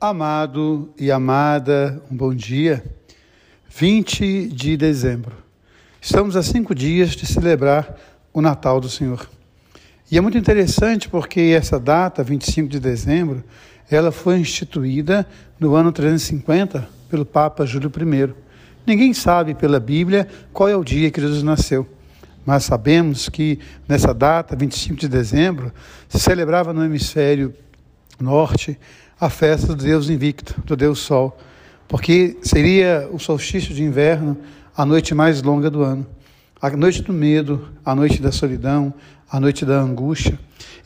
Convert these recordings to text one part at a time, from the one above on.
Amado e amada, um bom dia. 20 de dezembro. Estamos a cinco dias de celebrar o Natal do Senhor. E é muito interessante porque essa data, 25 de dezembro, ela foi instituída no ano 350 pelo Papa Júlio I. Ninguém sabe pela Bíblia qual é o dia que Jesus nasceu. Mas sabemos que nessa data, 25 de dezembro, se celebrava no hemisfério norte a festa do Deus invicto, do Deus Sol, porque seria o solstício de inverno, a noite mais longa do ano, a noite do medo, a noite da solidão, a noite da angústia.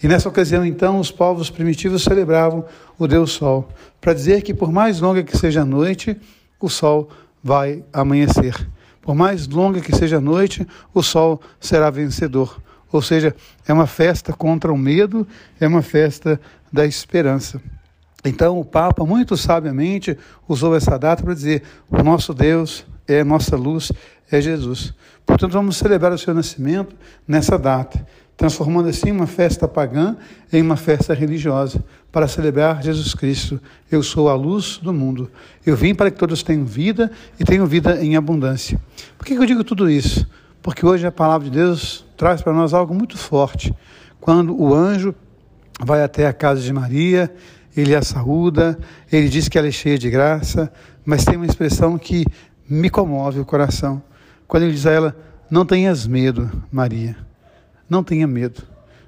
E nessa ocasião, então, os povos primitivos celebravam o Deus Sol, para dizer que por mais longa que seja a noite, o sol vai amanhecer. Por mais longa que seja a noite, o sol será vencedor. Ou seja, é uma festa contra o medo, é uma festa da esperança. Então, o Papa, muito sabiamente, usou essa data para dizer: o nosso Deus é nossa luz, é Jesus. Portanto, vamos celebrar o seu nascimento nessa data, transformando assim uma festa pagã em uma festa religiosa, para celebrar Jesus Cristo. Eu sou a luz do mundo. Eu vim para que todos tenham vida e tenham vida em abundância. Por que eu digo tudo isso? Porque hoje a palavra de Deus traz para nós algo muito forte. Quando o anjo vai até a casa de Maria ele a saúda, ele diz que ela é cheia de graça, mas tem uma expressão que me comove o coração. Quando ele diz a ela: Não tenhas medo, Maria, não tenha medo.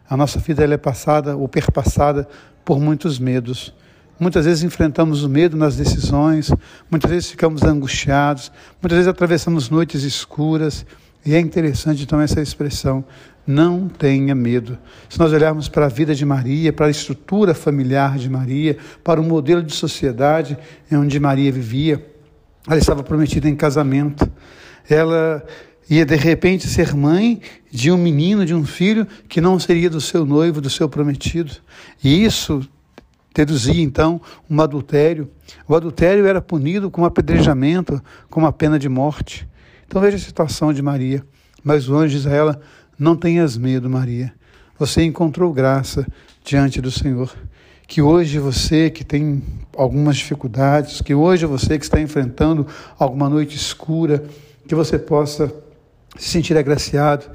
A nossa vida ela é passada ou perpassada por muitos medos. Muitas vezes enfrentamos o medo nas decisões, muitas vezes ficamos angustiados, muitas vezes atravessamos noites escuras. E é interessante então essa expressão: não tenha medo. Se nós olharmos para a vida de Maria, para a estrutura familiar de Maria, para o modelo de sociedade onde Maria vivia, ela estava prometida em casamento. Ela ia de repente ser mãe de um menino, de um filho que não seria do seu noivo, do seu prometido. E isso deduzia então um adultério. O adultério era punido com apedrejamento, com uma pena de morte. Então veja a situação de Maria. Mas o anjo diz a ela: não tenhas medo, Maria. Você encontrou graça diante do Senhor. Que hoje você que tem algumas dificuldades, que hoje você que está enfrentando alguma noite escura, que você possa se sentir agraciado,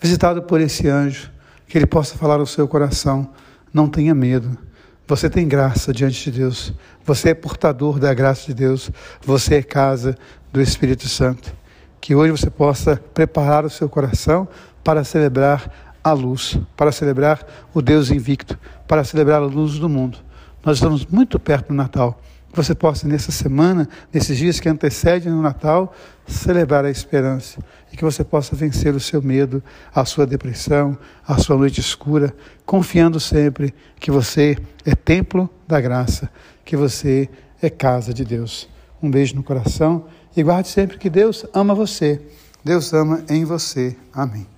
visitado por esse anjo, que ele possa falar ao seu coração: não tenha medo. Você tem graça diante de Deus. Você é portador da graça de Deus. Você é casa do Espírito Santo. Que hoje você possa preparar o seu coração para celebrar a luz, para celebrar o Deus invicto, para celebrar a luz do mundo. Nós estamos muito perto do Natal. Que você possa, nessa semana, nesses dias que antecedem o Natal, celebrar a esperança. E que você possa vencer o seu medo, a sua depressão, a sua noite escura, confiando sempre que você é templo da graça, que você é casa de Deus. Um beijo no coração e guarde sempre que Deus ama você. Deus ama em você. Amém.